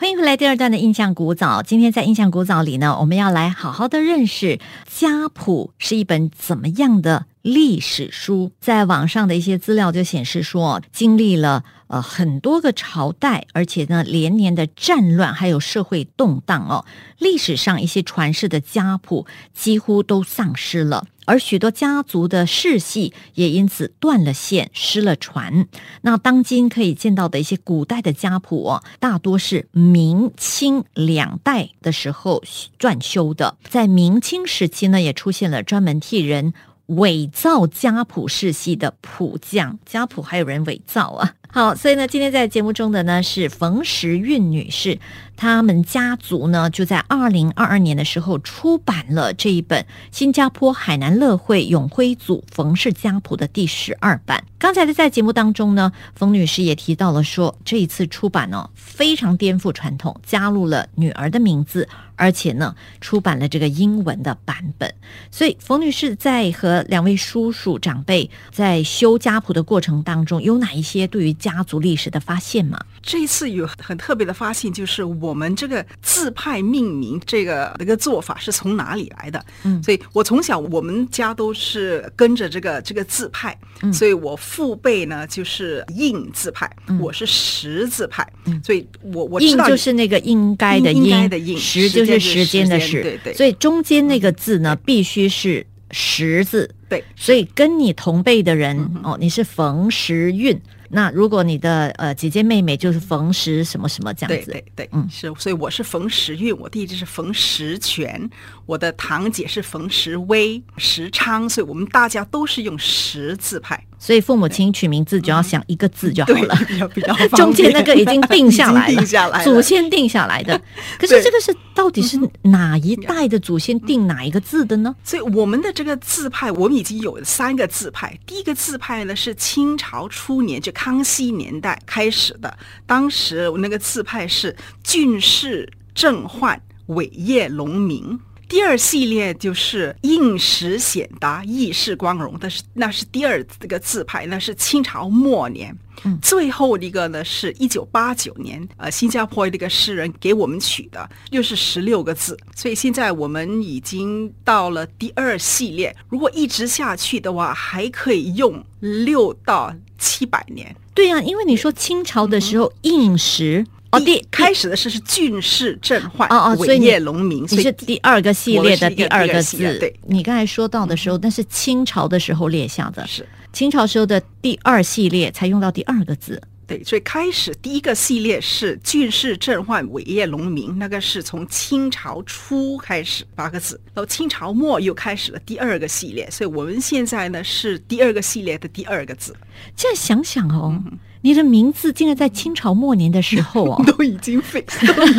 欢迎回来，第二段的印象古早。今天在印象古早里呢，我们要来好好的认识家谱是一本怎么样的历史书。在网上的一些资料就显示说，经历了呃很多个朝代，而且呢连年的战乱还有社会动荡哦，历史上一些传世的家谱几乎都丧失了。而许多家族的世系也因此断了线、失了传。那当今可以见到的一些古代的家谱哦，大多是明清两代的时候撰修的。在明清时期呢，也出现了专门替人伪造家谱世系的谱匠，家谱还有人伪造啊。好，所以呢，今天在节目中的呢是冯时运女士，他们家族呢就在二零二二年的时候出版了这一本新加坡海南乐会永辉祖冯氏家谱的第十二版。刚才的在节目当中呢，冯女士也提到了说，这一次出版呢非常颠覆传统，加入了女儿的名字，而且呢出版了这个英文的版本。所以冯女士在和两位叔叔长辈在修家谱的过程当中，有哪一些对于家族历史的发现吗？这一次有很特别的发现，就是我们这个字派命名这个这个做法是从哪里来的？嗯，所以我从小我们家都是跟着这个这个字派，所以我父辈呢就是印字派，我是时字派，所以我我知道就是那个应该的应，时就是时间的时，对对，所以中间那个字呢必须是时字，对，所以跟你同辈的人哦，你是冯时运。那如果你的呃姐姐妹妹就是冯石什么什么这样子，对对对，嗯，是，所以我是冯石运，我弟弟是冯石全，我的堂姐是冯石威、石昌，所以我们大家都是用石字派。所以父母亲取名字只要想一个字就好了，比较比较中间那个已经定下来了，祖先定下来的。可是这个是 到底是哪一代的祖先定哪一个字的呢？所以我们的这个字派，我们已经有三个字派。第一个字派呢是清朝初年，就康熙年代开始的。当时那个字派是俊世正焕伟业隆明。第二系列就是应时显达义世光荣，但是那是第二这个字牌，那是清朝末年。嗯，最后一个呢是一九八九年，呃，新加坡这个诗人给我们取的，又是十六个字。所以现在我们已经到了第二系列，如果一直下去的话，还可以用六到七百年。对呀，因为你说清朝的时候应时。哦，第开始的是是俊世正焕，哦哦，伟业隆明，你是第二个系列的第二个字。对，你刚才说到的时候，那是清朝的时候列下的，是清朝时候的第二系列才用到第二个字。对，所以开始第一个系列是俊世正焕伟业农民，那个是从清朝初开始八个字，到清朝末又开始了第二个系列，所以我们现在呢是第二个系列的第二个字。这样想想哦。你的名字竟然在清朝末年的时候哦，都已经 fix，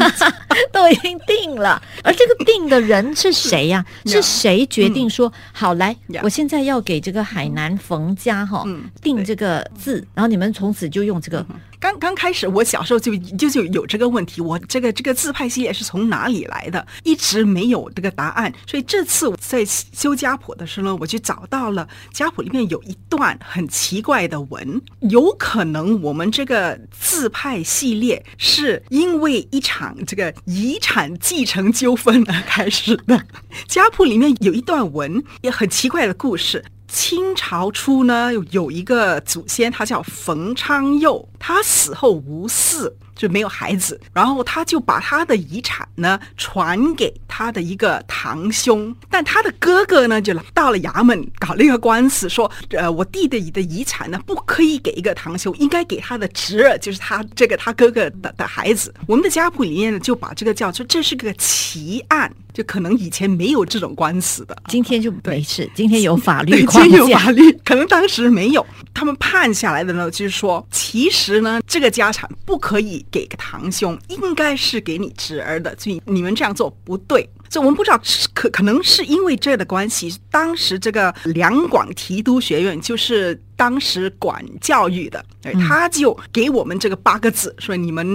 都已经定了。而这个定的人是谁呀？是谁决定说好来？我现在要给这个海南冯家哈定这个字，然后你们从此就用这个。刚刚开始，我小时候就就就有这个问题，我这个这个自派系列是从哪里来的？一直没有这个答案。所以这次我在修家谱的时候，我就找到了家谱里面有一段很奇怪的文，有可能我们这个自派系列是因为一场这个遗产继承纠纷而开始的。家谱里面有一段文，也很奇怪的故事。清朝初呢，有一个祖先，他叫冯昌佑，他死后无嗣。就没有孩子，然后他就把他的遗产呢传给他的一个堂兄，但他的哥哥呢就到了衙门搞了一个官司，说呃我弟弟的遗产呢不可以给一个堂兄，应该给他的侄儿，就是他这个他哥哥的的孩子。我们的家谱里面呢就把这个叫做这是个奇案，就可能以前没有这种官司的，今天就没事，今天有法律 今天有法律，可能当时没有。他们判下来的呢就是说，其实呢这个家产不可以。给个堂兄，应该是给你侄儿的，所以你们这样做不对。所以我们不知道可可能是因为这的关系，当时这个两广提督学院就是当时管教育的，他就给我们这个八个字，说你们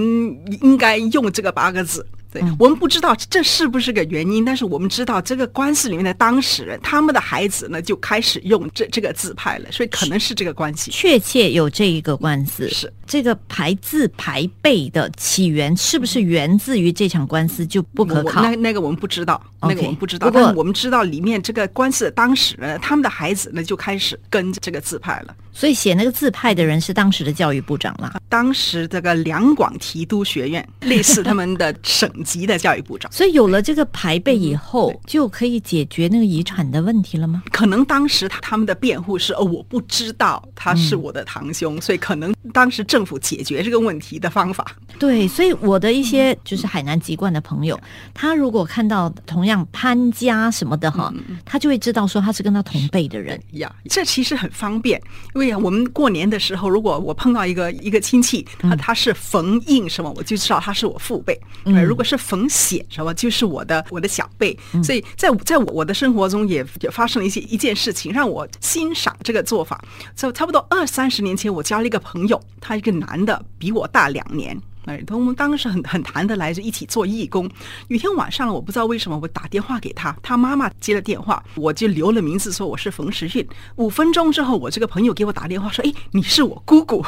应该用这个八个字。对，我们不知道这是不是个原因，但是我们知道这个官司里面的当事人，他们的孩子呢就开始用这这个字派了，所以可能是这个关系。确切有这一个官司，是这个排字排辈的起源是不是源自于这场官司就不可靠？那那个我们不知道，那个我们不知道。不过我们知道里面这个官司的当事人，他们的孩子呢就开始跟这个字派了。所以写那个字派的人是当时的教育部长啦，当时这个两广提督学院 类似他们的省级的教育部长。所以有了这个牌辈以后，就可以解决那个遗产的问题了吗？可能当时他他们的辩护是哦，我不知道他是我的堂兄，所以可能当时政府解决这个问题的方法。对，所以我的一些就是海南籍贯的朋友，他如果看到同样潘家什么的哈，他就会知道说他是跟他同辈的人呀。这其实很方便，因为我们过年的时候，如果我碰到一个一个亲戚，他他是冯印什么，我就知道他是我父辈。如果是冯显什么，就是我的我的小辈。所以在在我我的生活中也也发生了一些一件事情，让我欣赏这个做法。就差不多二三十年前，我交了一个朋友，他一个男的，比我大两年。哎，我们当时很很谈得来，就一起做义工。有天晚上，我不知道为什么，我打电话给他，他妈妈接了电话，我就留了名字，说我是冯时运。五分钟之后，我这个朋友给我打电话说：“哎，你是我姑姑。”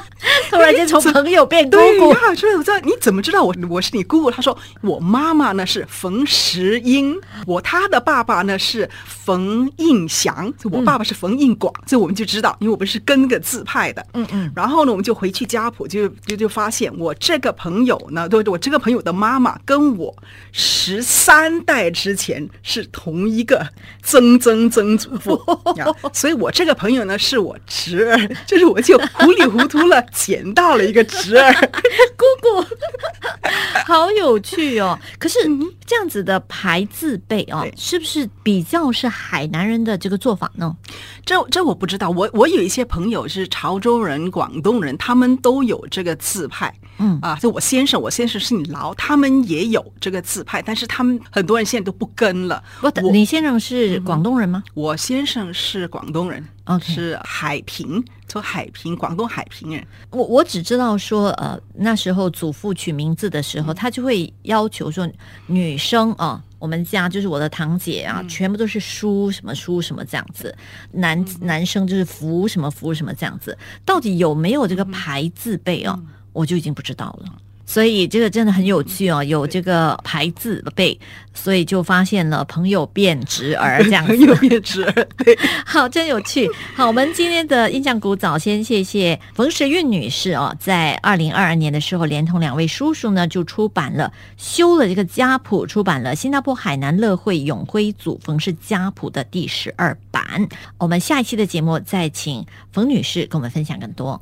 突然间从朋友变姑姑，所以我知道你怎么知道我我是你姑姑？他说我妈妈呢是冯石英，我他的爸爸呢是冯应祥，我爸爸是冯应广，所以我们就知道，因为我们是跟个字派的，嗯嗯。然后呢，我们就回去家谱，就就就发现我这个朋友呢，对对，我这个朋友的妈妈跟我十三代之前是同一个曾曾曾祖父，所以我这个朋友呢是我侄儿，就是我就糊里糊涂了。捡到了一个侄儿，姑姑，好有趣哦！可是这样子的排字辈哦，是不是比较是海南人的这个做法呢？这这我不知道。我我有一些朋友是潮州人、广东人，他们都有这个字派。嗯啊，就我先生，我先生是你劳，他们也有这个字派，但是他们很多人现在都不跟了。不，你先生是广东人吗？我先生是广东人，是海平，从海平，广东海平人。我我只知道说，呃，那时候祖父取名字的时候，他就会要求说，女生啊，我们家就是我的堂姐啊，全部都是书什么书什么这样子，男男生就是福什么福什么这样子，到底有没有这个排字辈啊？我就已经不知道了，所以这个真的很有趣哦，有这个牌子的背，所以就发现了朋友变侄儿这样子，朋友变侄儿，对，好，真有趣。好，我们今天的印象古早，先谢谢冯时韵女士哦，在二零二二年的时候，连同两位叔叔呢，就出版了修了这个家谱，出版了新加坡海南乐会永辉祖冯氏家谱的第十二版。我们下一期的节目再请冯女士跟我们分享更多。